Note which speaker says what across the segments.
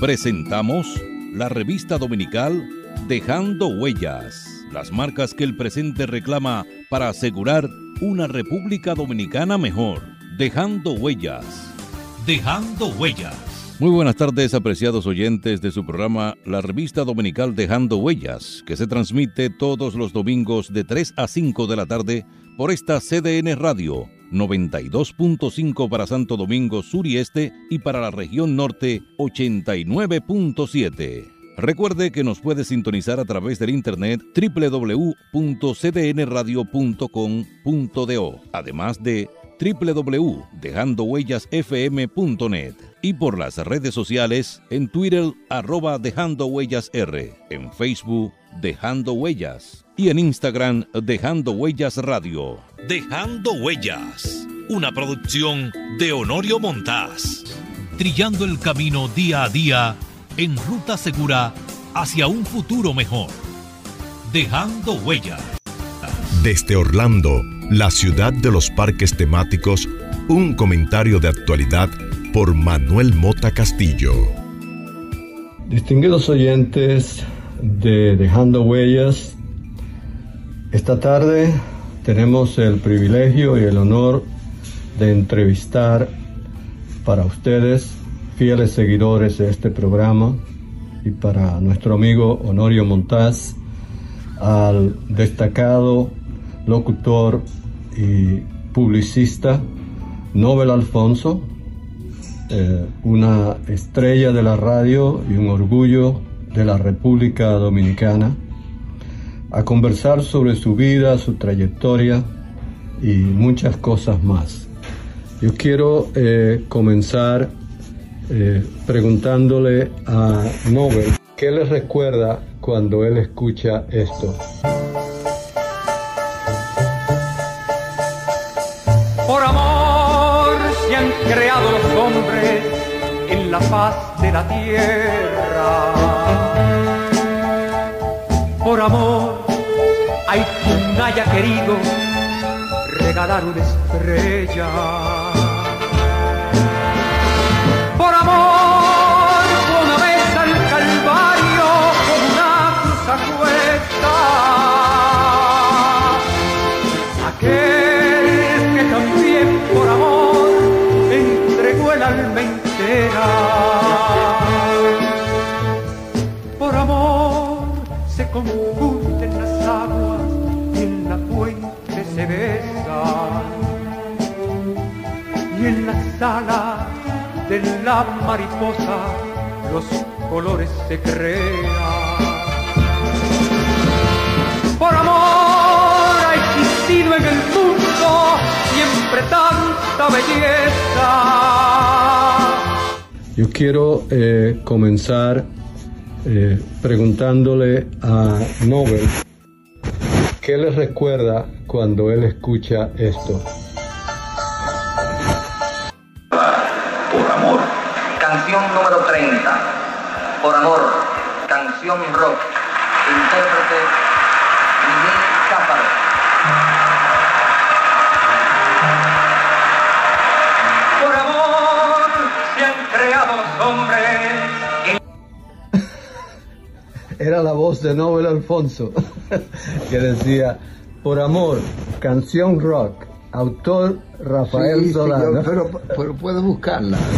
Speaker 1: Presentamos la revista dominical Dejando Huellas, las marcas que el presente reclama para asegurar una República Dominicana mejor. Dejando Huellas. Dejando Huellas. Muy buenas tardes, apreciados oyentes de su programa La Revista Dominical Dejando Huellas, que se transmite todos los domingos de 3 a 5 de la tarde por esta CDN Radio 92.5 para Santo Domingo Sur y Este y para la región norte 89.7. Recuerde que nos puede sintonizar a través del internet www.cdnradio.com.do, además de www.dejandohuellasfm.net y por las redes sociales en Twitter arroba Dejando Huellas R, en Facebook Dejando Huellas y en Instagram Dejando Huellas Radio. Dejando Huellas, una producción de Honorio Montás. Trillando el camino día a día en ruta segura hacia un futuro mejor. Dejando Huellas.
Speaker 2: Desde Orlando, la ciudad de los parques temáticos, un comentario de actualidad por Manuel Mota Castillo.
Speaker 3: Distinguidos oyentes de Dejando Huellas, esta tarde tenemos el privilegio y el honor de entrevistar para ustedes, fieles seguidores de este programa, y para nuestro amigo Honorio Montaz, al destacado locutor y publicista Nobel Alfonso, eh, una estrella de la radio y un orgullo de la República Dominicana, a conversar sobre su vida, su trayectoria y muchas cosas más. Yo quiero eh, comenzar eh, preguntándole a Nobel qué le recuerda cuando él escucha esto.
Speaker 4: Por amor se han creado los hombres en la faz de la tierra. Por amor hay quien haya querido regalar una estrella. De la mariposa los colores se crean. Por amor ha existido en el mundo siempre tanta belleza.
Speaker 3: Yo quiero eh, comenzar eh, preguntándole a Nobel qué le recuerda cuando él escucha esto.
Speaker 5: Por amor.
Speaker 6: Canción rock. Intérprete Miguel Cáparo.
Speaker 4: Por amor se han creado los hombres
Speaker 3: Era la voz de Nobel Alfonso que decía, por amor, canción rock, autor Rafael
Speaker 5: Sí,
Speaker 3: Solano.
Speaker 5: pero, pero puede buscarla.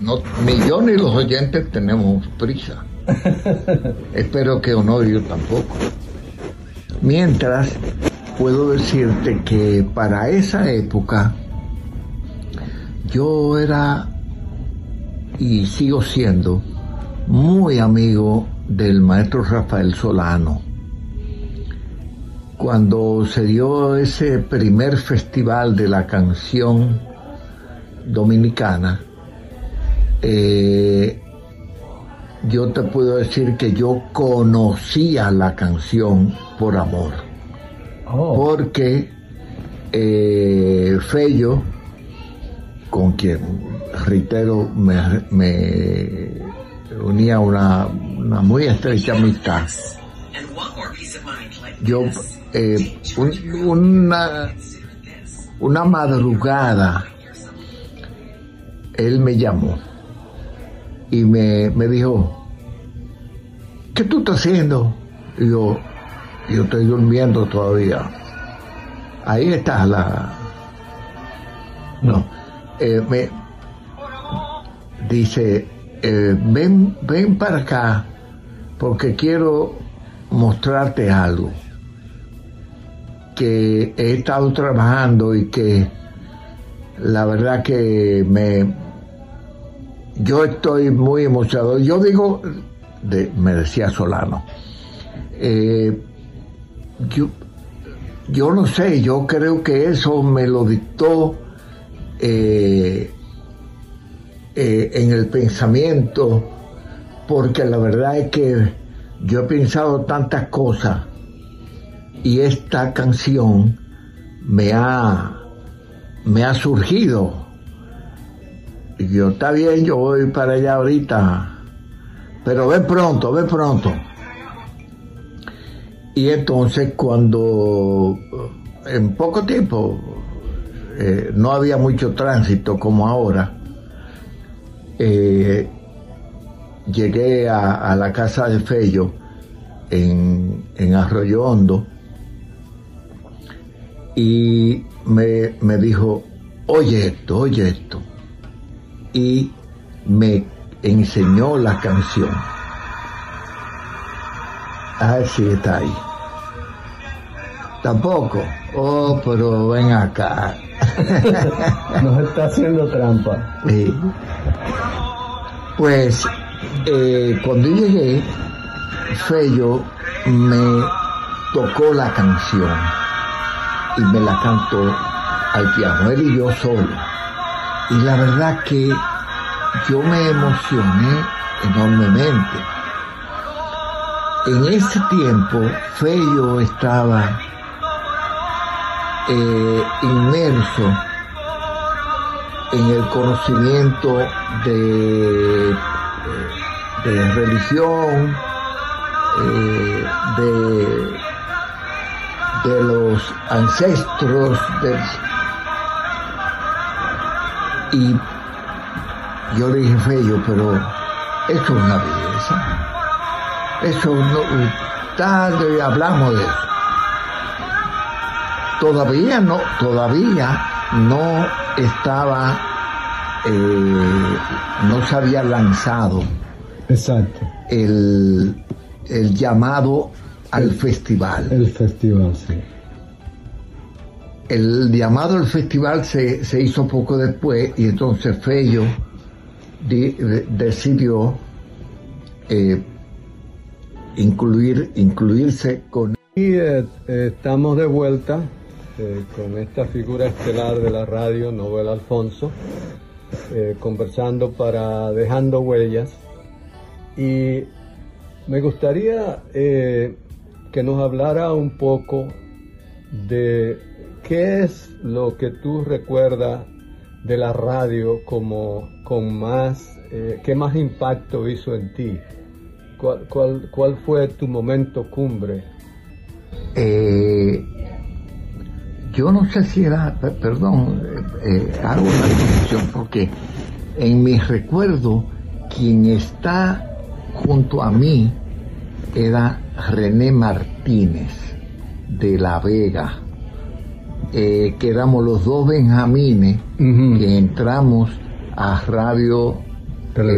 Speaker 5: No, ni yo ni los oyentes tenemos prisa. Espero que Honorio tampoco. Mientras, puedo decirte que para esa época yo era y sigo siendo muy amigo del maestro Rafael Solano. Cuando se dio ese primer festival de la canción dominicana, eh, yo te puedo decir que yo conocía la canción por amor,
Speaker 3: Oh,
Speaker 5: porque eh, Fello, con quien, reitero, me, me unía una, una muy estrecha amistad, yo eh, un- una, una madrugada él me llamó y me, me dijo, ¿qué tú estás haciendo? Y yo, yo estoy durmiendo todavía. Ahí está la... No. Eh, me dice, eh, ven, ven para acá porque quiero mostrarte algo que he estado trabajando y que la verdad que me yo estoy muy emocionado. Yo digo, me decía Solano, eh, yo, yo no sé, yo creo que eso me lo dictó eh, eh, en el pensamiento, porque la verdad es que yo he pensado tantas cosas y esta canción me ha, me ha surgido. Y yo, está bien, yo voy para allá ahorita, pero ven pronto, ven pronto. Y entonces cuando en poco tiempo eh, no había mucho tránsito como ahora, eh, llegué a, la casa de Fello en, en Arroyo Hondo y me, me dijo, oye esto, oye esto. Y me enseñó la canción. Ah, sí, está ahí. Tampoco. Oh, pero ven acá.
Speaker 3: Nos está haciendo trampa.
Speaker 5: Sí. Pues eh, cuando llegué, Fello me tocó la canción y me la cantó al piano, él y yo solo. Y la verdad que yo me emocioné enormemente. En ese tiempo, Fello estaba eh, inmerso en el conocimiento de, de religión, eh, de, de los ancestros, y yo le dije, Fello, pero eso es una belleza. Eso no, tal, hablamos de eso. Todavía no, todavía no estaba, eh, no se había lanzado
Speaker 3: Exacto.
Speaker 5: El, el llamado al festival.
Speaker 3: El festival, sí.
Speaker 5: El llamado al festival se, se hizo poco después y entonces Fello decidió eh, incluir, incluirse con...
Speaker 3: Y eh, estamos de vuelta eh, con esta figura estelar de la radio, Nobel Alfonso, conversando para Dejando Huellas. Y me gustaría que nos hablara un poco de qué es lo que tú recuerdas de la radio como con más, qué más impacto hizo en ti. ¿Cuál, cuál, cuál fue tu momento cumbre?
Speaker 5: Eh, yo no sé si era, perdón, eh, eh, hago una distinción porque en mi recuerdo quien está junto a mí era René Martínez de La Vega, eh, que éramos los dos benjamines que entramos a Radio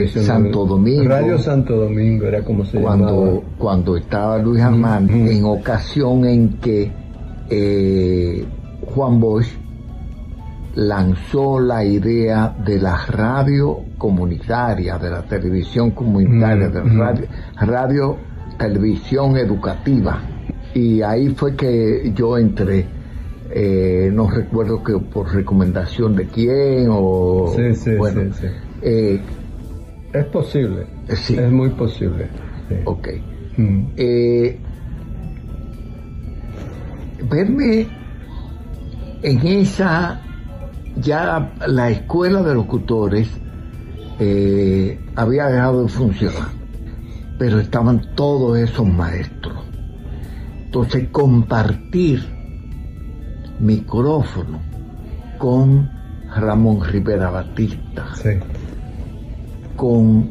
Speaker 5: Santo Domingo.
Speaker 3: Radio Santo Domingo era como se
Speaker 5: cuando,
Speaker 3: llamaba.
Speaker 5: Cuando estaba Luis Armando, en ocasión en que Juan Bosch lanzó la idea de la radio comunitaria, de la televisión comunitaria, de la radio, radio, televisión educativa. Y ahí fue que yo entré. Eh, no recuerdo que por recomendación de quién o
Speaker 3: sí, sí,
Speaker 5: bueno,
Speaker 3: sí.
Speaker 5: Eh,
Speaker 3: es posible
Speaker 5: sí.
Speaker 3: es muy posible sí.
Speaker 5: ok mm. eh, verme en esa ya la escuela de locutores eh, había dejado de funcionar, pero estaban todos esos maestros. Entonces compartir micrófono con Ramón Rivera Batista,
Speaker 3: sí.
Speaker 5: con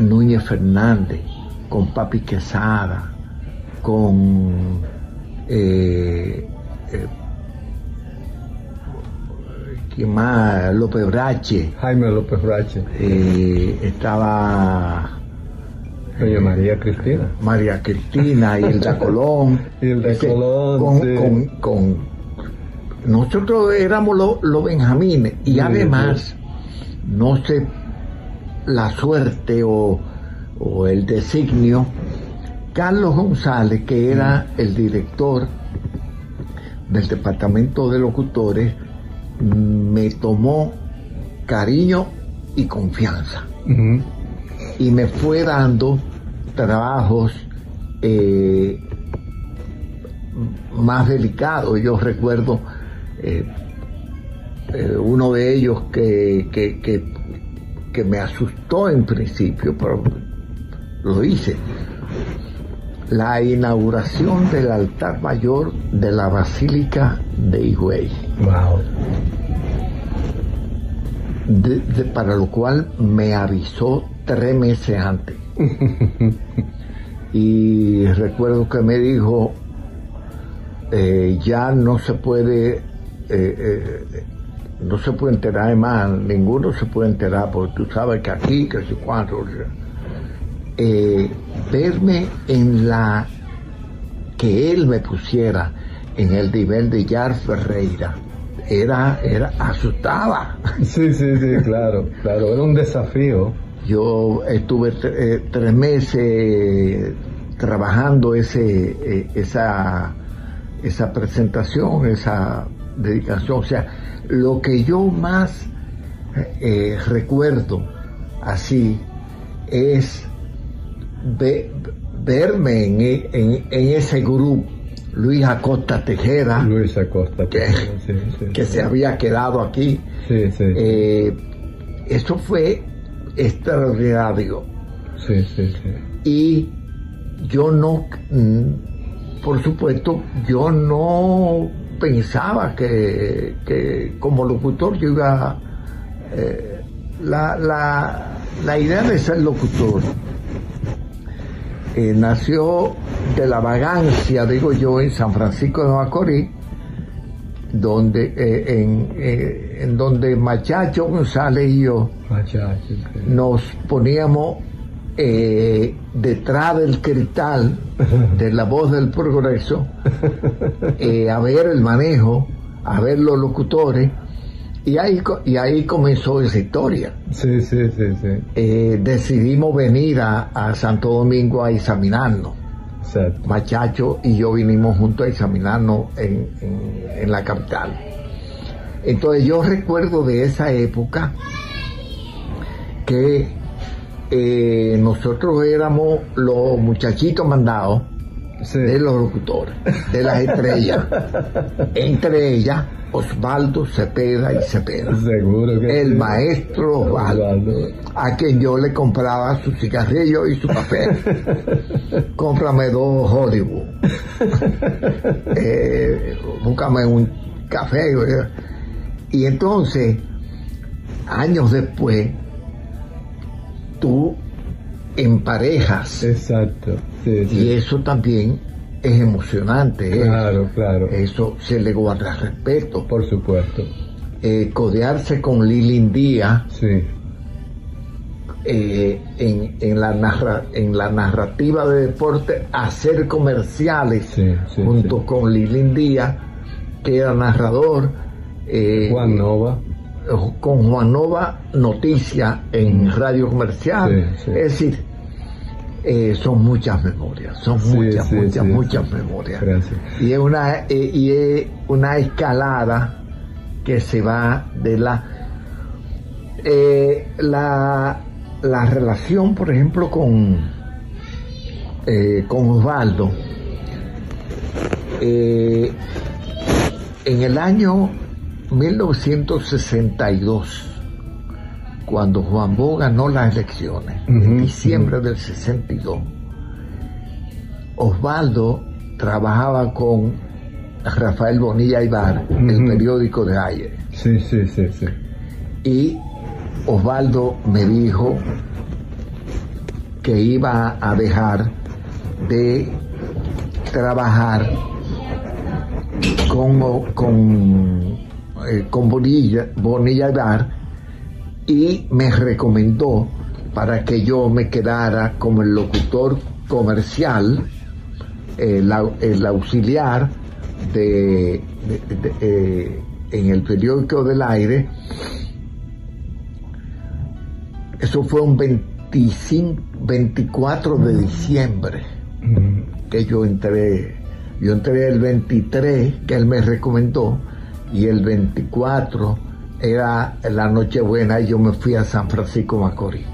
Speaker 5: Núñez Fernández, con Papi Quesada, con eh, eh, ¿quién más? López Brache,
Speaker 3: Jaime López Brache,
Speaker 5: eh, estaba
Speaker 3: doña María Cristina.
Speaker 5: María Cristina, Hilda Colón.
Speaker 3: Hilda
Speaker 5: Ese,
Speaker 3: Colón,
Speaker 5: con,
Speaker 3: sí.
Speaker 5: con- con- nosotros éramos los los benjamines y
Speaker 3: Sí,
Speaker 5: además, no sé, la suerte o, o el designio, Carlos González, que era el director del departamento de locutores, me tomó cariño y confianza. Y me fue dando trabajos eh, más delicados. Yo recuerdo eh, eh, uno de ellos que, que, que, que me asustó en principio, pero lo hice. La inauguración del altar mayor de la Basílica de Higüey.
Speaker 3: Wow.
Speaker 5: de- de- para lo cual me avisó tres meses antes. y recuerdo que me dijo, eh, ya no se puede, eh, eh, no se puede enterar más, ninguno se puede enterar, porque tú sabes que aquí, que sé cuánto, verme en la, que él me pusiera en el nivel de Yar Ferreira, era, era, asustaba.
Speaker 3: Sí, sí, sí, claro, claro, era un desafío.
Speaker 5: Yo estuve eh, tres meses trabajando ese, eh, esa, esa presentación, esa dedicación. O sea, lo que yo más eh, recuerdo así es ve- verme en, e- en- en ese grupo. Luis Acosta Tejeda,
Speaker 3: Luis Acosta.
Speaker 5: que,
Speaker 3: sí, sí,
Speaker 5: que se había quedado aquí.
Speaker 3: Sí, sí,
Speaker 5: Eh, eso fue extraordinario.
Speaker 3: sí, sí, sí.
Speaker 5: Y yo no, por supuesto, yo no pensaba que, que como locutor yo iba... eh, la, la, la idea de ser locutor eh, nació de la vagancia, digo yo, en San Francisco de Macorís, donde, eh, en, eh, en donde Machacho González y yo
Speaker 3: sí.
Speaker 5: nos poníamos eh, detrás del cristal de la voz del progreso eh, a ver el manejo, a ver los locutores, y ahí, y ahí comenzó esa historia.
Speaker 3: Sí, sí.
Speaker 5: Eh, decidimos venir a, a Santo Domingo a examinarnos. Machacho y yo vinimos juntos a examinarnos en, en- en la capital. Entonces yo recuerdo de esa época que eh, nosotros éramos los muchachitos mandados
Speaker 3: Sí.
Speaker 5: de los locutores, de las estrellas. Entre ellas, Osvaldo Cepeda y Cepeda.
Speaker 3: Seguro que
Speaker 5: El
Speaker 3: sí.
Speaker 5: maestro Osvaldo
Speaker 3: Osvaldo.
Speaker 5: a quien yo le compraba su cigarrillo y su café. Cómprame dos Hollywood. Eh, búscame un café. Y entonces, años después, tú emparejas.
Speaker 3: Exacto. Sí, sí.
Speaker 5: Y eso también es emocionante. ¿eh?
Speaker 3: Claro, claro.
Speaker 5: Eso se le guarda respeto.
Speaker 3: Por supuesto.
Speaker 5: Eh, codearse con Lilin Díaz
Speaker 3: Sí.
Speaker 5: eh, en, en la narra- en la narrativa de deporte hacer comerciales
Speaker 3: Sí, sí,
Speaker 5: junto
Speaker 3: sí.
Speaker 5: con Lilin Díaz, que era narrador, eh,
Speaker 3: Juan Nova.
Speaker 5: Con Juan Nova Noticia en Radio Comercial.
Speaker 3: Sí, sí.
Speaker 5: Es decir, eh, son muchas memorias, son
Speaker 3: Sí,
Speaker 5: muchas, muchas, muchas memorias.
Speaker 3: Gracias.
Speaker 5: Y es una, eh, y es una escalada que se va de la eh, la, la relación, por ejemplo, con con Osvaldo. en el año 1962, cuando Juan Bo ganó las elecciones, en diciembre del 62, Osvaldo trabajaba con Rafael Bonilla Ibar, el periódico de ayer.
Speaker 3: Sí, sí, sí, sí.
Speaker 5: Y Osvaldo me dijo, que iba a dejar de trabajar con, con, eh, con Bonilla, Bonilla Dar y me recomendó para que yo me quedara como el locutor comercial, el, el auxiliar de, eh, en el periódico del aire. Eso fue un 25, 24 de diciembre que yo entré. Yo entré el 23, que él me recomendó, y el 24 era la Nochebuena y yo me fui a San Francisco Macorís.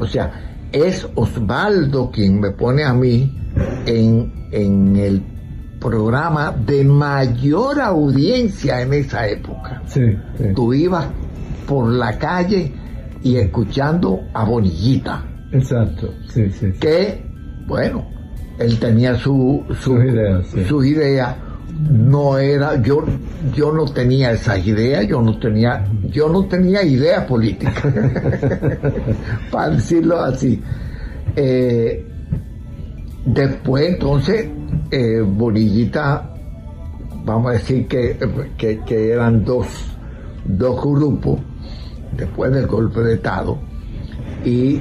Speaker 5: O sea, es Osvaldo quien me pone a mí en, en el programa de mayor audiencia en esa época. Tú ibas por la calle y escuchando a Bonillita.
Speaker 3: Exacto, sí, sí.
Speaker 5: Que, bueno, él tenía su, su, su idea no era, yo, yo no tenía esa idea, yo no tenía, yo no tenía idea política, para decirlo así. Eh, después entonces, eh, Bonillita, vamos a decir que, que, eran dos, dos grupos después del golpe de Estado y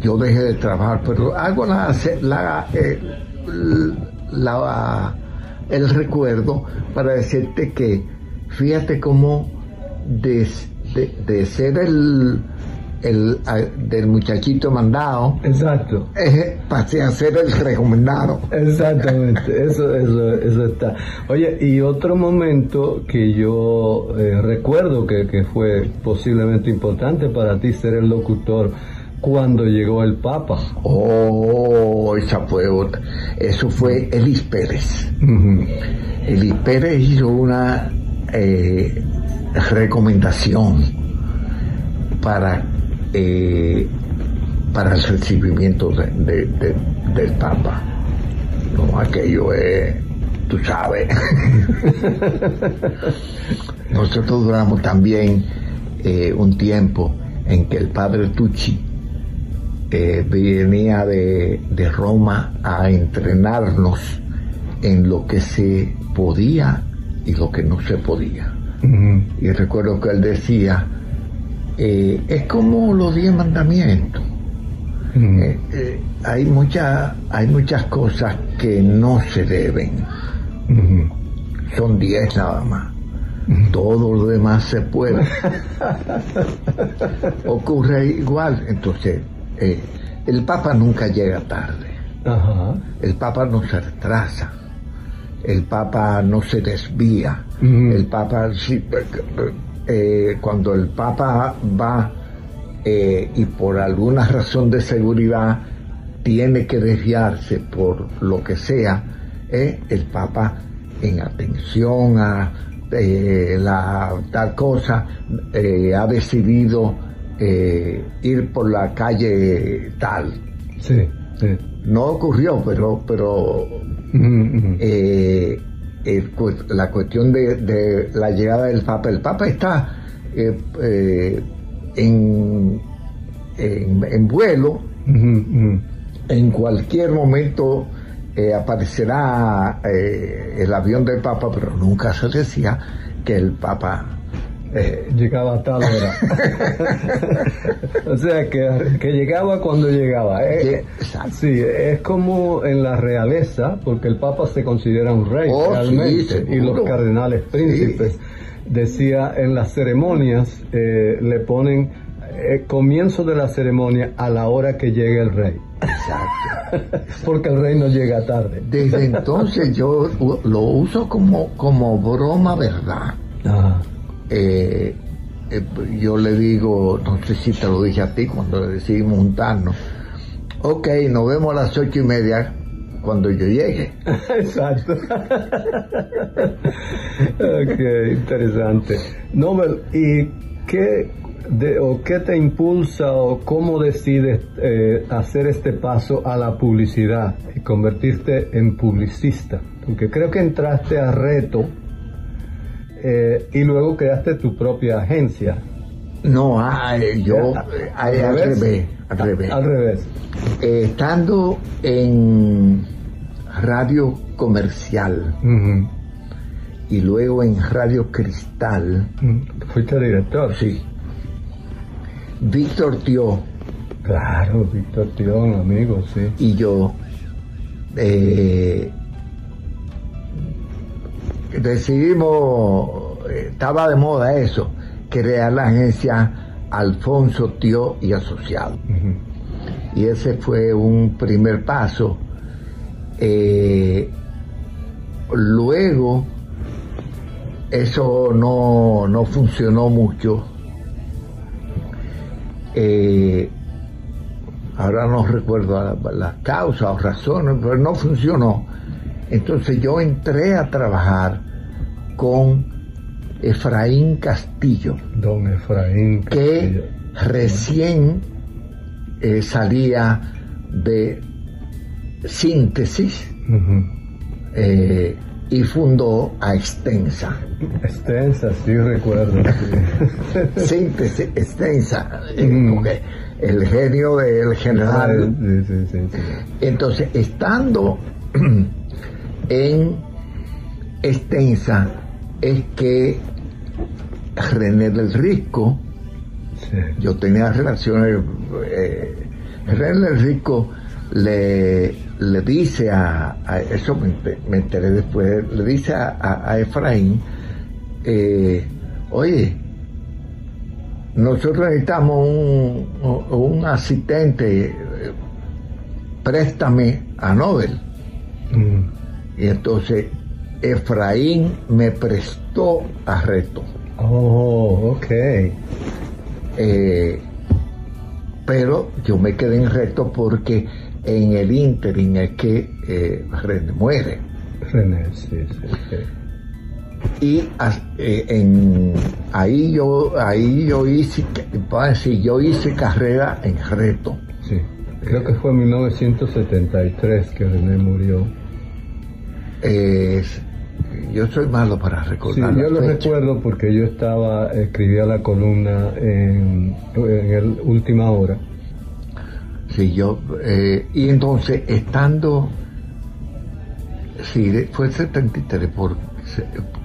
Speaker 5: yo dejé de trabajar, pero hago la, la, eh, la el recuerdo para decirte que fíjate cómo de, de, ser el, el del muchachito mandado
Speaker 3: exacto.
Speaker 5: eh, pasé a ser el recomendado.
Speaker 3: Exactamente eso eso eso está. Oye y otro momento que yo eh, recuerdo que, que fue posiblemente importante para ti ser el locutor cuando llegó el Papa.
Speaker 5: Oh, esa fue otra. Eso fue Elis Pérez. Elis Pérez hizo una eh, recomendación para, eh, para el recibimiento del Papa. No, aquello es, tú sabes. Nosotros duramos también eh, un tiempo en que el padre Tucci venía de, Roma a entrenarnos en lo que se podía y lo que no se podía. Y recuerdo que él decía, eh, es como los diez mandamientos. Eh, eh, hay, mucha, hay muchas cosas que no se deben. Son diez nada más. Todo lo demás se puede. Ocurre igual. Entonces, eh, el Papa nunca llega tarde. El Papa no se retrasa. El Papa no se desvía. El Papa, eh, cuando el Papa va eh, y por alguna razón de seguridad tiene que desviarse por lo que sea, el Papa en atención a la tal cosa ha decidido eh, ir por la calle tal.
Speaker 3: Sí,
Speaker 5: No ocurrió, pero, pero eh, la cuestión de, la llegada del Papa, el Papa está eh, en, en, vuelo, en cualquier momento aparecerá el avión del Papa, pero nunca se decía que el Papa
Speaker 3: eh, llegaba a tal hora. o sea, que, que, llegaba cuando llegaba. Eh, sí, es como en la realeza, porque el Papa se considera un rey oh, realmente, y los cardenales príncipes. Decía, en las ceremonias eh, le ponen comienzo de la ceremonia a la hora que llegue el rey. Exacto. Porque el rey no llega tarde.
Speaker 5: Desde entonces yo lo uso como, como broma, ¿verdad? Eh, eh, yo le digo, no sé si te lo dije a ti cuando decidimos juntarnos, ok, nos vemos a las ocho y media cuando yo llegue.
Speaker 3: Exacto. ok, interesante. Nobel, ¿y qué, de, o qué te impulsa o cómo decides eh, hacer este paso a la publicidad y convertirte en publicista? Porque creo que entraste a reto eh, y luego creaste tu propia agencia.
Speaker 5: No, ah, eh, yo eh,
Speaker 3: ¿Al
Speaker 5: al
Speaker 3: revés?
Speaker 5: revés, al revés.
Speaker 3: Al revés.
Speaker 5: Eh, estando en radio comercial y luego en radio cristal,
Speaker 3: Mm, Fuiste director.
Speaker 5: sí, Víctor Tío
Speaker 3: Claro, Víctor Tirón, amigo, sí.
Speaker 5: y yo eh, decidimos, eh, estaba de moda eso, crear la agencia Alfonso Tío y Asociado. Y ese fue un primer paso. Eh, luego, eso no, no funcionó mucho. Eh, ahora no recuerdo la- las causas o razones, pero no funcionó. Entonces yo entré a trabajar con Efraín Castillo
Speaker 3: Don Efraín. Castillo.
Speaker 5: que recién eh, salía de síntesis eh, y fundó a Extensa.
Speaker 3: Extensa, sí recuerdo. sí.
Speaker 5: Síntesis, Extensa, eh, el genio del general.
Speaker 3: Sí, sí, sí, sí.
Speaker 5: Entonces, estando en Extensa, es que René del Risco,
Speaker 3: Sí.
Speaker 5: yo tenía relaciones, eh, René del Rico le, le dice a, a- eso me, ente- me enteré después, le dice a, a- a Efraín, eh, oye, nosotros necesitamos un, un asistente, eh, préstame a Nobel.
Speaker 3: Mm.
Speaker 5: Y entonces Efraín me prestó a Reto.
Speaker 3: Oh, ok.
Speaker 5: Eh, pero yo me quedé en Reto porque en el ínterin es que eh, René muere.
Speaker 3: René, sí, sí. sí.
Speaker 5: Y eh, en, ahí yo ahí yo hice, decir, yo hice carrera en Reto.
Speaker 3: Sí. Creo que fue en 1973 que René murió.
Speaker 5: Eh, yo soy malo para
Speaker 3: Sí,
Speaker 5: recordar.
Speaker 3: yo
Speaker 5: las
Speaker 3: lo
Speaker 5: fechas.
Speaker 3: recuerdo porque yo estaba, escribía la columna en, en el Última Hora.
Speaker 5: Sí, yo, eh, y entonces estando, sí, fue el 73, porque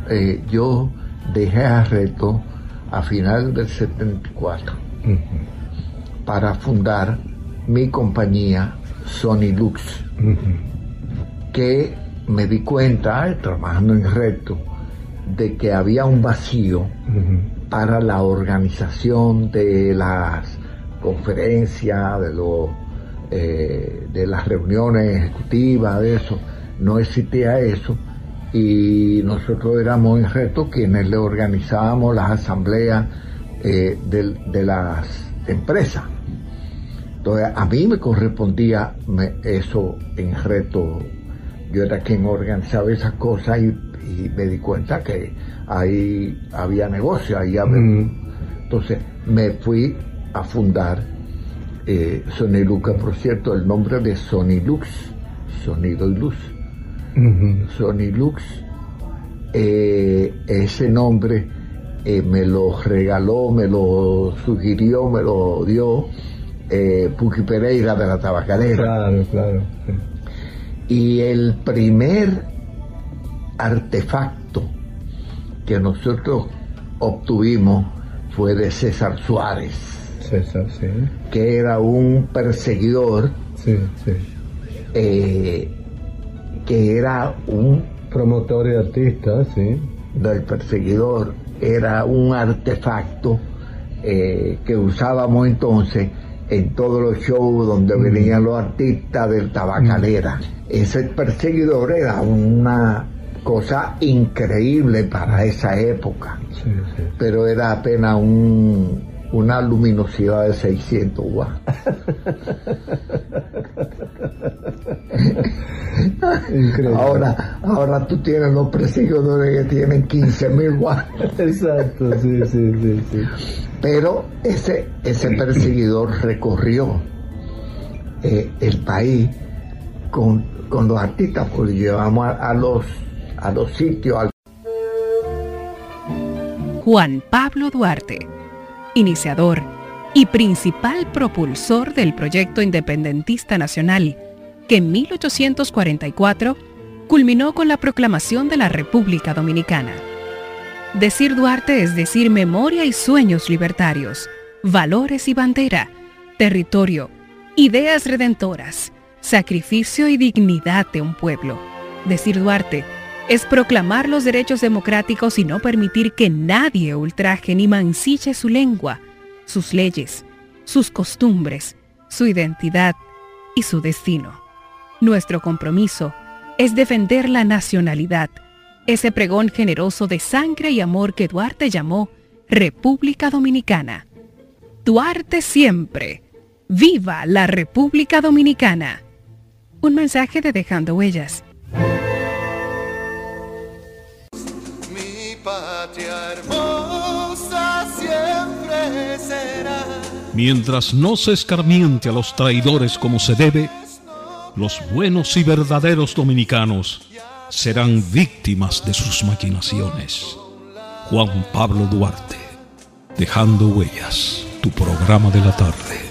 Speaker 5: eh, yo dejé a Reto a final del 74
Speaker 3: Ujú.
Speaker 5: para fundar mi compañía Sony Lux, que me di cuenta, trabajando en Reto, de que había un vacío para la organización de las conferencias, de los eh, de las reuniones ejecutivas, de eso, no existía eso. Y nosotros éramos en reto quienes le organizábamos las asambleas eh, de, las empresas. Entonces a mí me correspondía me- eso en reto, yo era quien organizaba esas cosas y, y me di cuenta que ahí había negocio, ahí había,
Speaker 3: Mm.
Speaker 5: entonces me fui a fundar eh, Sonilux, por cierto, el nombre de Sonilux, sonido y luz.
Speaker 3: Ujú.
Speaker 5: Sonilux, eh, ese nombre eh, me lo regaló, me lo sugirió, me lo dio eh, Puki Pereira de la Tabacalera.
Speaker 3: Claro, claro. sí.
Speaker 5: Y el primer artefacto que nosotros obtuvimos fue de César Suárez,
Speaker 3: César, sí.
Speaker 5: que era un perseguidor
Speaker 3: Sí, sí.
Speaker 5: eh, que era un
Speaker 3: Promotor y artista, sí.
Speaker 5: del perseguidor era un artefacto eh, que usábamos entonces en todos los shows donde venían los artistas del tabacalera. Ese perseguidor era una cosa increíble para esa época,
Speaker 3: Sí, sí.
Speaker 5: pero era apenas un, una luminosidad de 600 watts.
Speaker 3: Increíble.
Speaker 5: Ahora, ahora tú tienes los perseguidores que tienen 15.000 watts.
Speaker 3: Exacto, sí, sí, sí, sí.
Speaker 5: Pero ese, ese perseguidor recorrió eh, el país con, con los artistas, porque llevamos a, a los, a los sitios, al
Speaker 7: Juan Pablo Duarte, iniciador y principal propulsor del proyecto independentista nacional, que en 1844 culminó con la proclamación de la República Dominicana. Decir Duarte es decir memoria y sueños libertarios, valores y bandera, territorio, ideas redentoras, sacrificio y dignidad de un pueblo. Decir Duarte es proclamar los derechos democráticos y no permitir que nadie ultraje ni mancille su lengua, sus leyes, sus costumbres, su identidad y su destino. Nuestro compromiso es defender la nacionalidad, ese pregón generoso de sangre y amor que Duarte llamó República Dominicana. Duarte siempre. ¡Viva la República Dominicana! Un mensaje de Dejando Huellas.
Speaker 8: Mientras no se escarmiente a los traidores como se debe, los buenos y verdaderos dominicanos serán víctimas de sus maquinaciones. Juan Pablo Duarte, Dejando Huellas, tu programa de la tarde.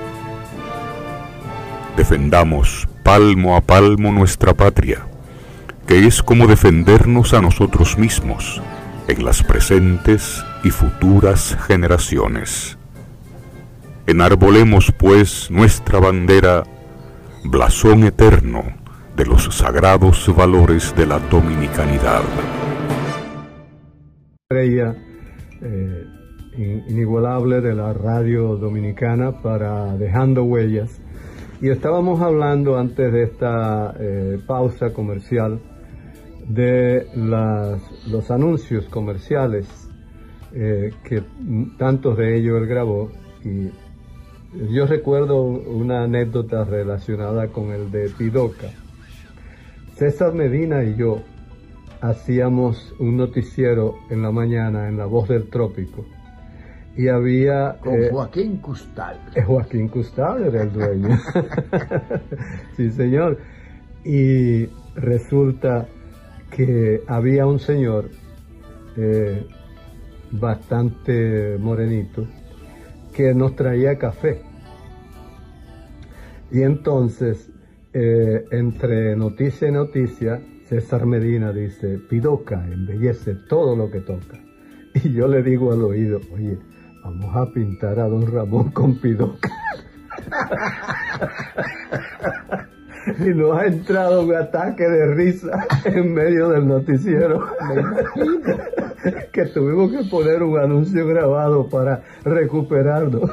Speaker 9: Defendamos palmo a palmo nuestra patria, que es como defendernos a nosotros mismos en las presentes y futuras generaciones. Enarbolemos pues nuestra bandera, blasón eterno de los sagrados valores de la dominicanidad.
Speaker 3: Estrella eh, inigualable de la radio dominicana para Dejando Huellas. Y estábamos hablando antes de esta eh, pausa comercial de las, los anuncios comerciales eh, que tantos de ellos él grabó y yo recuerdo una anécdota relacionada con el de Pidoca. César Medina y yo hacíamos un noticiero en la mañana en La Voz del Trópico y había...
Speaker 5: Con eh, Joaquín Custal.
Speaker 3: Eh, Joaquín Custal era el dueño. sí, señor. Y resulta que había un señor eh, bastante morenito que nos traía café. Y entonces, eh, entre noticia y noticia, César Medina dice, Pidoca embellece todo lo que toca. Y yo le digo al oído, oye, vamos a pintar a don Ramón con Pidoca. y nos ha entrado un ataque de risa en medio del noticiero. que tuvimos que poner un anuncio grabado para recuperarlo.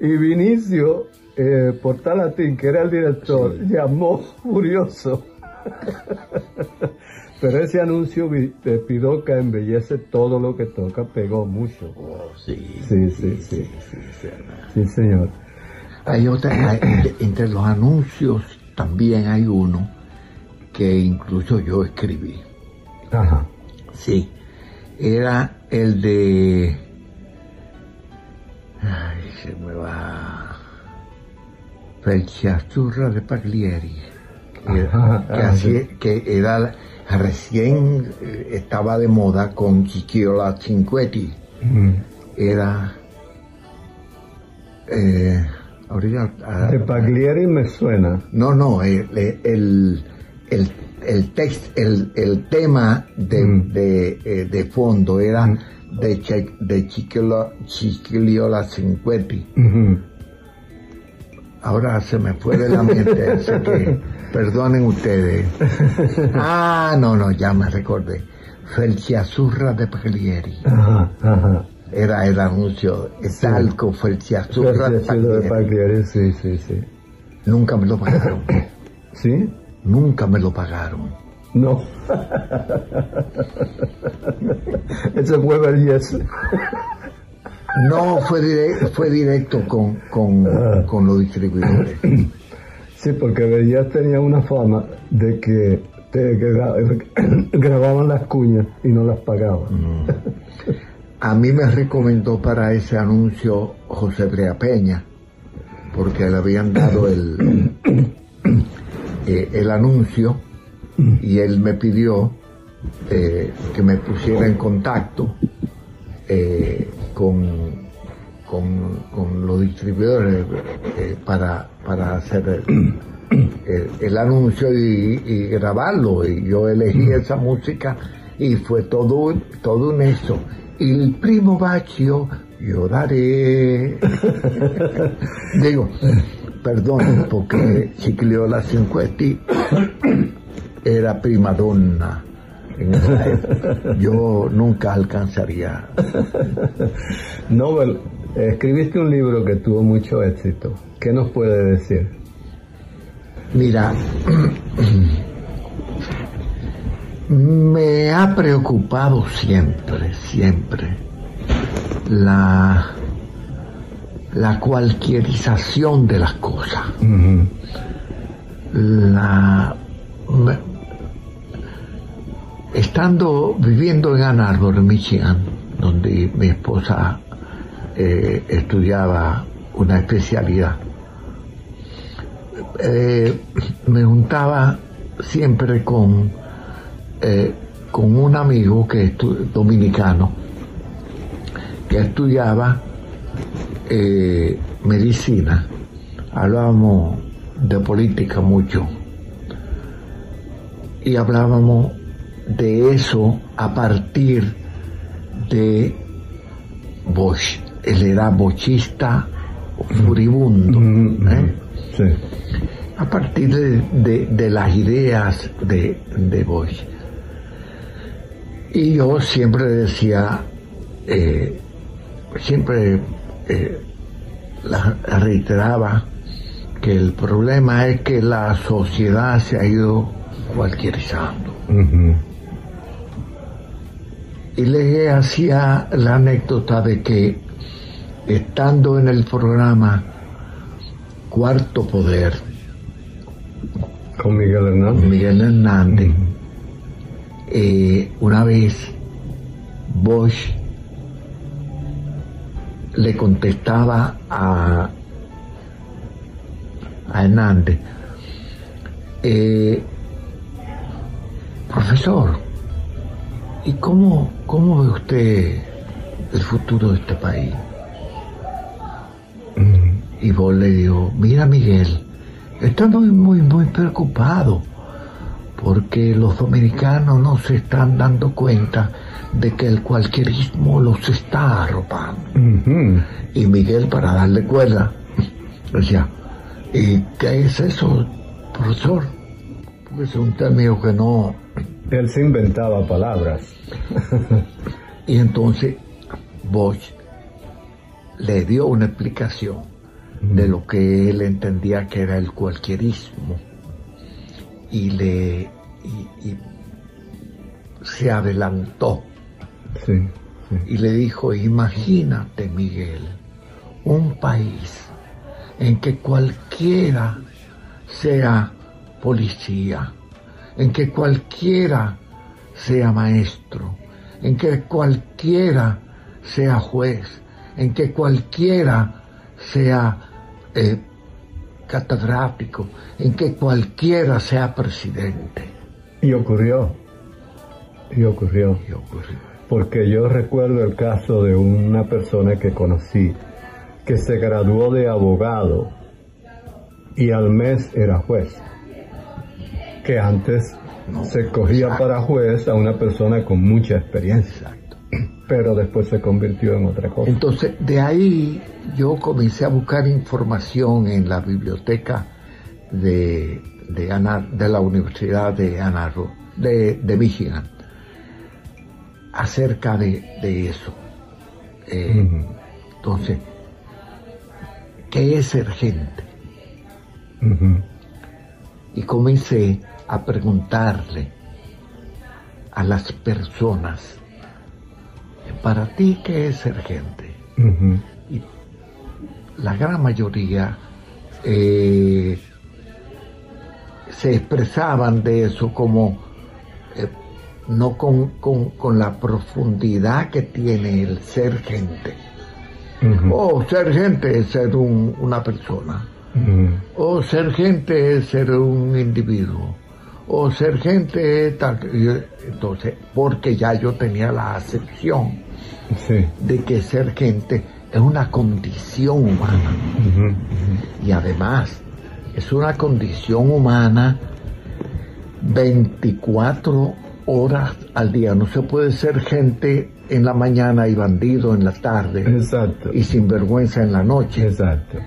Speaker 3: y Vinicio eh, Portalatín, que era el director, llamó furioso. Pero ese anuncio de Pidoca embellece todo lo que toca, pegó mucho.
Speaker 5: Oh, sí,
Speaker 3: sí, sí, sí, sí, señor.
Speaker 5: Hay otra, entre los anuncios también hay uno que incluso yo escribí.
Speaker 3: Ajá.
Speaker 5: Sí, era el de... Ay, se me va... Felciazurra de Paglieri, que, que, era recién eh, estaba de moda con Chichiola Cinquetti. Era... Eh,
Speaker 3: de Paglieri me suena.
Speaker 5: No, no, el, el, el, el, el, el tema de, mm. de, eh, de, fondo era mm. de, che, de Chiquiliola Cinquetti. Ahora se me fue de la mente, así que perdonen ustedes. Ah, no, no, ya me recordé. Felciazurra de Paglieri.
Speaker 3: Ajá, ajá
Speaker 5: era el anuncio, Talco, Felciazurra
Speaker 3: de Pagliari. Sí, sí, sí.
Speaker 5: Nunca me lo pagaron.
Speaker 3: ¿Sí?
Speaker 5: Nunca me lo pagaron.
Speaker 3: No. Ese fue belleza.
Speaker 5: No, fue, dire- fue directo con, con, con los distribuidores.
Speaker 3: Sí, porque Bellas tenía una fama de que te gra- grababan las cuñas y no las pagaban.
Speaker 5: A mí me recomendó para ese anuncio José Brea Peña, porque le habían dado el, eh, el anuncio y él me pidió eh, que me pusiera en contacto eh, con, con, con los distribuidores eh, para, para hacer el, el- el anuncio y, y grabarlo. Y yo elegí esa música y fue todo, todo un eso. Il primo bacio yo daré. Digo, perdón, porque Cicliola Cinquetti era prima donna. en esa época. Yo nunca alcanzaría.
Speaker 3: Nobel, escribiste un libro que tuvo mucho éxito. ¿Qué nos puede decir?
Speaker 5: Mira, me ha preocupado siempre, siempre la, la cualquierización de las cosas. La, me- estando viviendo en Ann Arbor, Michigan, donde mi esposa eh, estudiaba una especialidad, eh, me juntaba siempre con, eh, con un amigo que estu- dominicano que estudiaba medicina. Hablábamos de política mucho y hablábamos de eso a partir de Bosch. Él era bochista furibundo. ¿eh?
Speaker 3: Sí.
Speaker 5: a partir de, de- de las ideas de, de Bosch. Y yo siempre decía, eh, siempre eh, la- reiteraba que el problema es que la sociedad se ha ido cualquierizando. Y le hacía la anécdota de que estando en el programa Cuarto Poder,
Speaker 3: Con Miguel Hernández.
Speaker 5: Miguel Hernández, eh, una vez Bosch le contestaba a, a Hernández, eh, profesor, ¿y cómo, cómo ve usted el futuro de este país? Y vos le dijo, mira Miguel, estoy muy, muy, muy preocupado porque los dominicanos no se están dando cuenta de que el cualquierismo los está arropando. Y Miguel, para darle cuerda, decía, ¿y qué es eso, profesor? Porque es un término que no...
Speaker 3: Él se inventaba palabras.
Speaker 5: Y entonces Bosch le dio una explicación de lo que él entendía que era el cualquierismo y le y- y se adelantó
Speaker 3: Sí.
Speaker 5: y le dijo imagínate Miguel un país en que cualquiera sea policía en que cualquiera sea maestro en que cualquiera sea juez en que cualquiera sea eh, catedrático en que cualquiera sea presidente
Speaker 3: Y ocurrió. Y ocurrió.
Speaker 5: y ocurrió
Speaker 3: Porque yo recuerdo el caso de una persona que conocí que se graduó de abogado y al mes era juez. Que antes se cogía para juez a una persona con mucha experiencia. Pero después se convirtió en otra cosa.
Speaker 5: Entonces, de ahí yo comencé a buscar información en la biblioteca de, de, Ana- de la Universidad de Ann Arbor, de, de Michigan, acerca de, de eso. Eh, Entonces, ¿qué es ser gente? Y comencé a preguntarle a las personas, ¿para ti qué es ser gente? Y la gran mayoría eh, se expresaban de eso como eh, no con, con- con la profundidad que tiene el ser gente. O ser gente es ser un- una persona. O ser gente es ser un individuo. O ser gente es tal. Entonces, porque ya yo tenía la acepción de que ser gente es una condición humana. Y además, es una condición humana 24 horas al día. No se puede ser gente en la mañana y bandido en la tarde.
Speaker 3: Exacto.
Speaker 5: Y sinvergüenza en la noche.
Speaker 3: Exacto.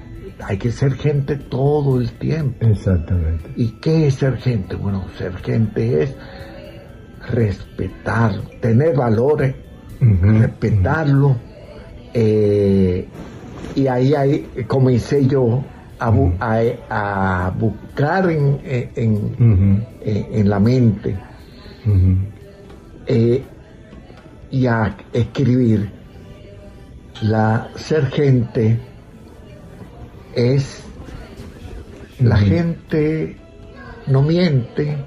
Speaker 5: Hay que ser gente todo el tiempo.
Speaker 3: Exactamente.
Speaker 5: ¿Y qué es ser gente? Bueno, ser gente es respetar, tener valores, respetarlo. eh, y ahí, ahí comencé yo a, bu- a- a buscar en, en- en- en- en la mente eh, y a escribir. La ser gente es la gente no miente,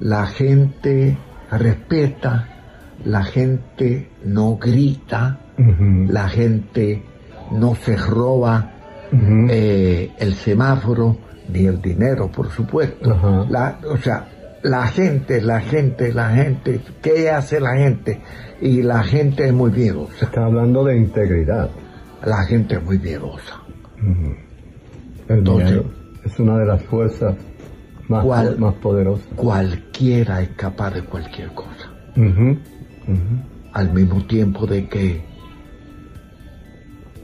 Speaker 5: la gente respeta, la gente no grita, la gente no se roba eh, el semáforo ni el dinero, por supuesto. La- o sea, la gente, la gente, la gente, ¿qué hace la gente? Y la gente es muy miedosa.
Speaker 3: Está hablando de integridad.
Speaker 5: La gente es muy miedosa.
Speaker 3: El
Speaker 5: Entonces-
Speaker 3: es una de las fuerzas más poderosas.
Speaker 5: Cualquiera es capaz de cualquier cosa. Al mismo tiempo de que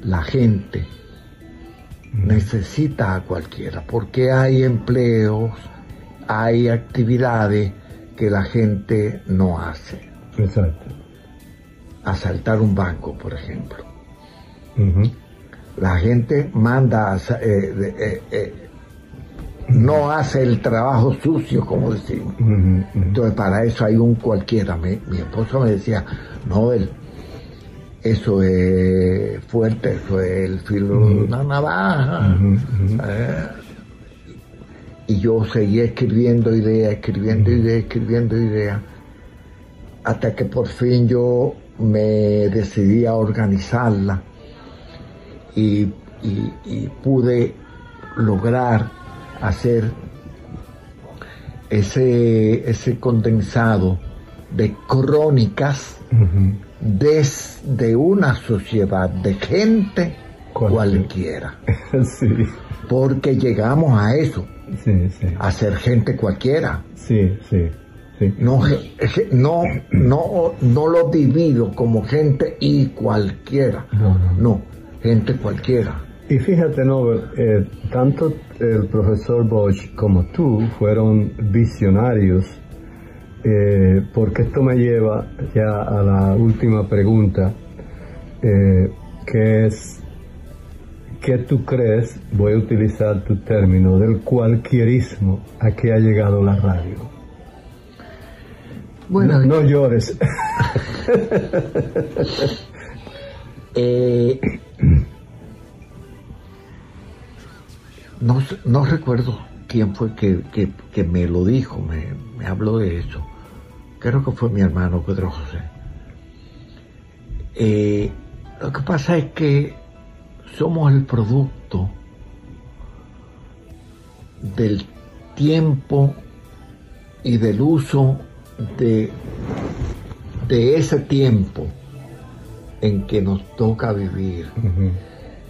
Speaker 5: la gente necesita a cualquiera, porque hay empleos, hay actividades que la gente no hace.
Speaker 3: Exacto.
Speaker 5: Asaltar un banco, por ejemplo. La gente manda, eh, eh, eh, no hace el trabajo sucio, como decimos. Entonces, para eso hay un cualquiera. Mi, mi esposo me decía, Noel, eso es fuerte, eso es el filo de una navaja. Eh, y yo seguía escribiendo ideas, escribiendo ideas, escribiendo ideas, hasta que por fin yo me decidí a organizarla y, y- y pude lograr hacer ese, ese condensado de crónicas desde una sociedad de gente cualquiera.
Speaker 3: sí.
Speaker 5: Porque llegamos a eso,
Speaker 3: Sí, sí.
Speaker 5: a ser gente cualquiera.
Speaker 3: Sí, sí, sí.
Speaker 5: No, no, no, no lo divido como gente y cualquiera.
Speaker 3: No, no.
Speaker 5: No, gente cualquiera.
Speaker 3: Y fíjate, Nobel, eh, tanto el profesor Bosch como tú fueron visionarios, eh, porque esto me lleva ya a la última pregunta, eh, que es, ¿qué tú crees, voy a utilizar tu término, del cualquierismo a que ha llegado la radio?
Speaker 5: Bueno,
Speaker 3: no, no llores.
Speaker 5: Eh, no, no recuerdo quién fue que, que- que me lo dijo, me, me habló de eso. Creo que fue mi hermano Pedro José. Eh, lo que pasa es que somos el producto del tiempo y del uso de, de ese tiempo en que nos toca vivir.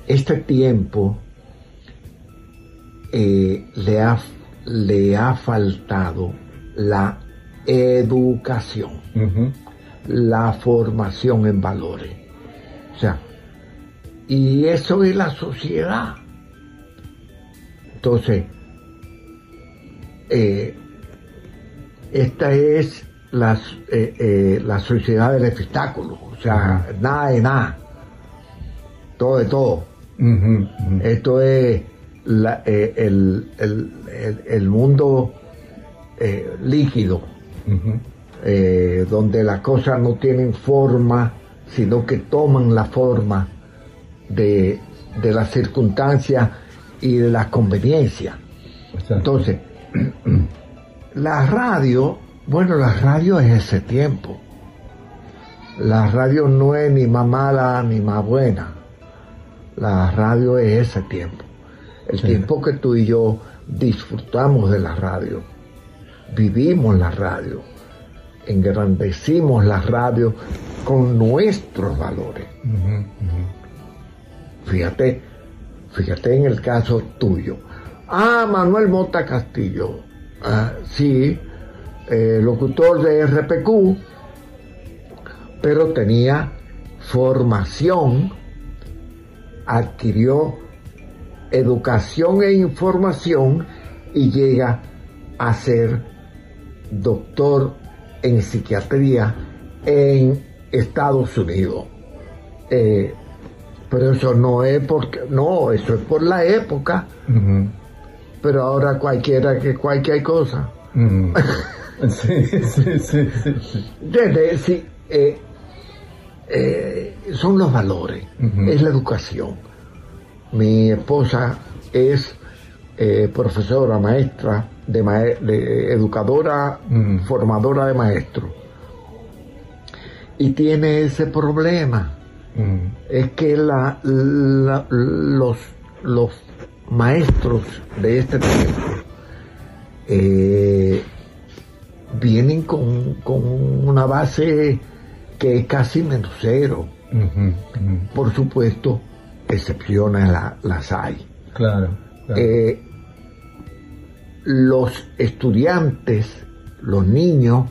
Speaker 5: Este tiempo eh, le, ha, le ha faltado la educación, la formación en valores. O sea, y eso es la sociedad. Entonces, eh, esta es la, eh, eh, la sociedad del espectáculo, o sea, nada de nada, todo de todo. Esto es la- eh, el, el- el- el mundo eh, líquido, eh, donde las cosas no tienen forma, sino que toman la forma de, de las circunstancias y de las conveniencias. Entonces, la radio, bueno, la radio es ese tiempo. La radio no es ni más mala ni más buena. La radio es ese tiempo. El tiempo que tú y yo disfrutamos de la radio, vivimos la radio, engrandecimos la radio con nuestros valores. Fíjate, fíjate en el caso tuyo. Ah, Manuel Mota Castillo. Ah, sí, eh, locutor de RPQ, pero tenía formación, adquirió educación e información y llega a ser doctor en psiquiatría en Estados Unidos. Eh, pero eso no es porque, no, eso es por la época, pero ahora cualquiera que cualquier cosa.
Speaker 3: Sí, sí, sí, sí, sí.
Speaker 5: Desde, sí, eh, eh, son los valores, es la educación. Mi esposa es eh, profesora, maestra, de, educadora, formadora de maestros. Y tiene ese problema. Es que la- la- los, los maestros de este tiempo eh, vienen con, con una base que es casi menos cero. Por supuesto, excepciones la- las hay.
Speaker 3: Claro. claro.
Speaker 5: Eh, los estudiantes, los niños,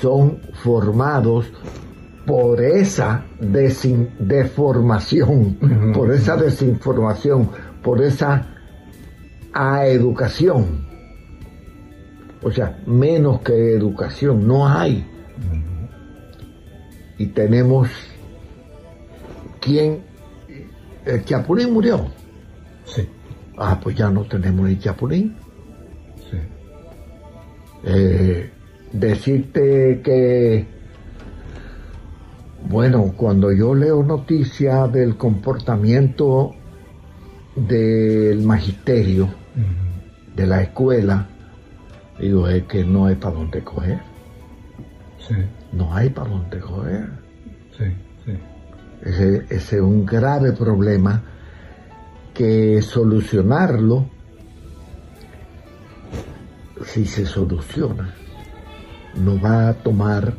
Speaker 5: son formados por esa desin- deformación, por esa desinformación, por esa educación. O sea, menos que educación, no hay. Y tenemos quien el Chapulín murió.
Speaker 3: Sí.
Speaker 5: Ah, pues ya no tenemos el Chapulín.
Speaker 3: Sí.
Speaker 5: Eh, decirte que, bueno, cuando yo leo noticias del comportamiento del magisterio, de la escuela, digo, es que no hay para dónde coger.
Speaker 3: Sí.
Speaker 5: No hay para dónde coger.
Speaker 3: Sí.
Speaker 5: Ese, ese es un grave problema que solucionarlo, si se soluciona, nos va a tomar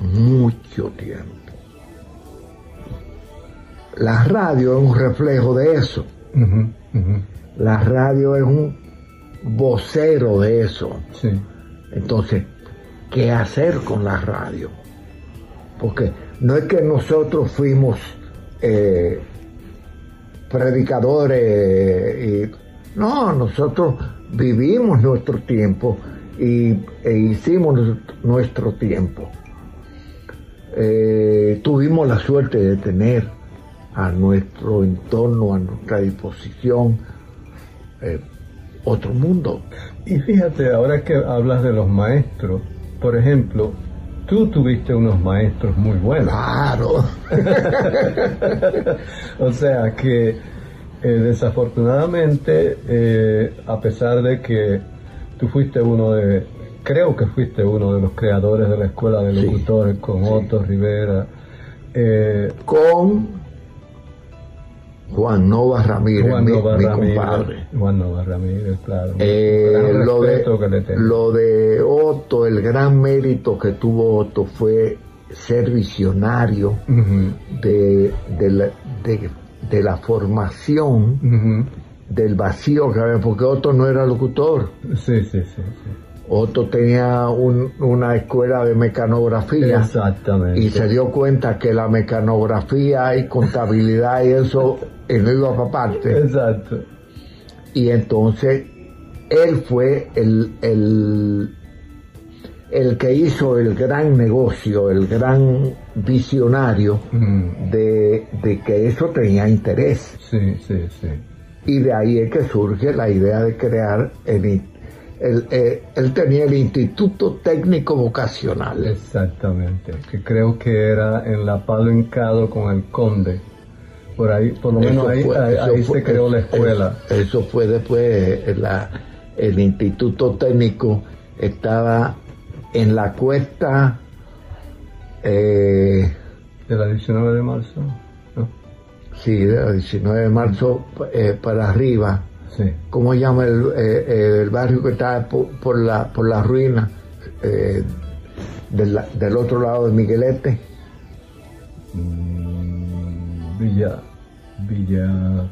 Speaker 5: mucho tiempo. La radio es un reflejo de eso. La radio es un vocero de eso.
Speaker 3: Sí.
Speaker 5: Entonces, ¿qué hacer con la radio? Porque no es que nosotros fuimos eh, predicadores y no, nosotros vivimos nuestro tiempo y, e hicimos nuestro- tiempo. Eh, tuvimos la suerte de tener a nuestro entorno, a nuestra disposición, eh, otro mundo.
Speaker 3: Y fíjate, ahora que hablas de los maestros, por ejemplo, tú tuviste unos maestros muy buenos.
Speaker 5: Claro.
Speaker 3: o sea que eh, desafortunadamente, eh, a pesar de que tú fuiste uno de, creo que fuiste uno de los creadores de la escuela de
Speaker 5: Sí,
Speaker 3: locutores con Otto Rivera, eh,
Speaker 5: con Juan Nova Ramírez,
Speaker 3: Juan
Speaker 5: mi,
Speaker 3: Nova
Speaker 5: mi
Speaker 3: Ramírez,
Speaker 5: compadre.
Speaker 3: Juan Nova Ramírez, claro.
Speaker 5: Eh, lo, de, lo de Otto, el gran mérito que tuvo Otto fue ser visionario de, de la, de- de la formación del vacío que había, porque Otto no era locutor.
Speaker 3: Sí, sí, sí. sí.
Speaker 5: Otto tenía un- una escuela de mecanografía
Speaker 3: Exactamente.
Speaker 5: y se dio cuenta que la mecanografía y contabilidad y eso eh, no iba para parte.
Speaker 3: Exacto.
Speaker 5: Y entonces él fue el, el, el que hizo el gran negocio, el gran visionario
Speaker 3: Mm,
Speaker 5: de, de que eso tenía interés.
Speaker 3: Sí, sí, sí.
Speaker 5: Y de ahí es que surge la idea de crear el, eh, él tenía el Instituto Técnico Vocacional.
Speaker 3: Exactamente, que creo que era en la Palo Hincado con el Conde. Por ahí, por lo menos ahí, ahí, se creó la escuela.
Speaker 5: Eso, fue después, eh, la, el Instituto Técnico estaba en la cuesta
Speaker 3: eh, de la 19 de marzo. ¿no?
Speaker 5: Sí, de la 19 de marzo para arriba ¿Cómo se llama el, eh, el, barrio que está por, la, por la ruina eh, del, otro lado de Miguelete?
Speaker 3: Mm, Villa. Villa.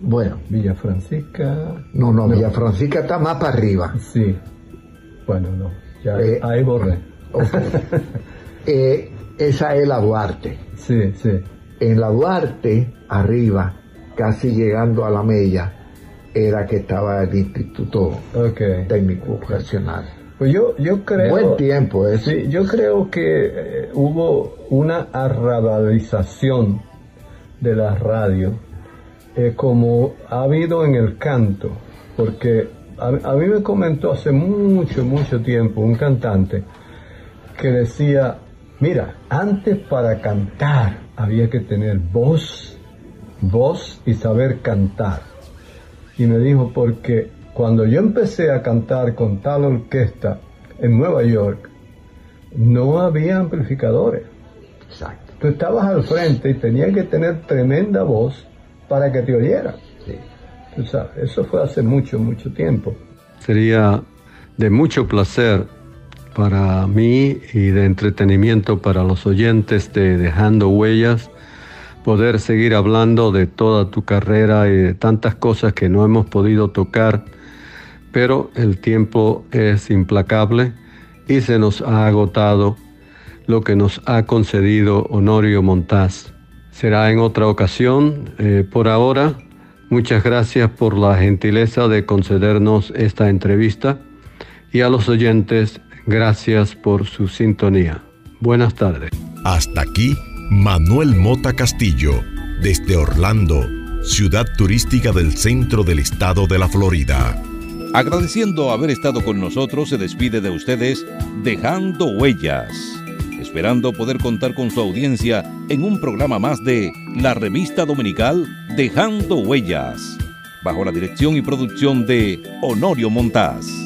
Speaker 5: Bueno.
Speaker 3: Villa Francisca.
Speaker 5: No, no, Villa Francisca está más para arriba.
Speaker 3: Sí. Bueno, no. Ya, eh, ahí borré.
Speaker 5: esa es la Duarte.
Speaker 3: Sí, sí.
Speaker 5: En la Duarte, arriba, casi llegando a la Mella, era que estaba el Instituto Técnico Vocacional.
Speaker 3: Pues yo, yo creo...
Speaker 5: Buen tiempo eso.
Speaker 3: Sí, yo creo que eh, hubo una arrabalización de la radio, eh, como ha habido en el canto, porque a, a, mí me comentó hace mucho, mucho tiempo un cantante que decía, mira, antes para cantar había que tener voz, voz y saber cantar y me dijo, porque cuando yo empecé a cantar con tal orquesta en Nueva York, no había amplificadores.
Speaker 5: Exacto.
Speaker 3: Tú estabas al frente y tenías que tener tremenda voz para que te oyeran. Sí. eso fue hace mucho, mucho tiempo. Sería de mucho placer para mí y de entretenimiento para los oyentes de Dejando Huellas poder seguir hablando de toda tu carrera y de tantas cosas que no hemos podido tocar, pero el tiempo es implacable y se nos ha agotado lo que nos ha concedido Honorio Montaz. Será en otra ocasión. Eh, por ahora, muchas gracias por la gentileza de concedernos esta entrevista y a los oyentes, gracias por su sintonía. Buenas tardes.
Speaker 2: Hasta aquí Manuel Mota Castillo, desde Orlando, ciudad turística del centro del estado de la Florida.
Speaker 1: Agradeciendo haber estado con nosotros, se despide de ustedes dejando huellas, esperando poder contar con su audiencia en un programa más de la revista dominical Dejando Huellas, bajo la dirección y producción de Honorio Montaz.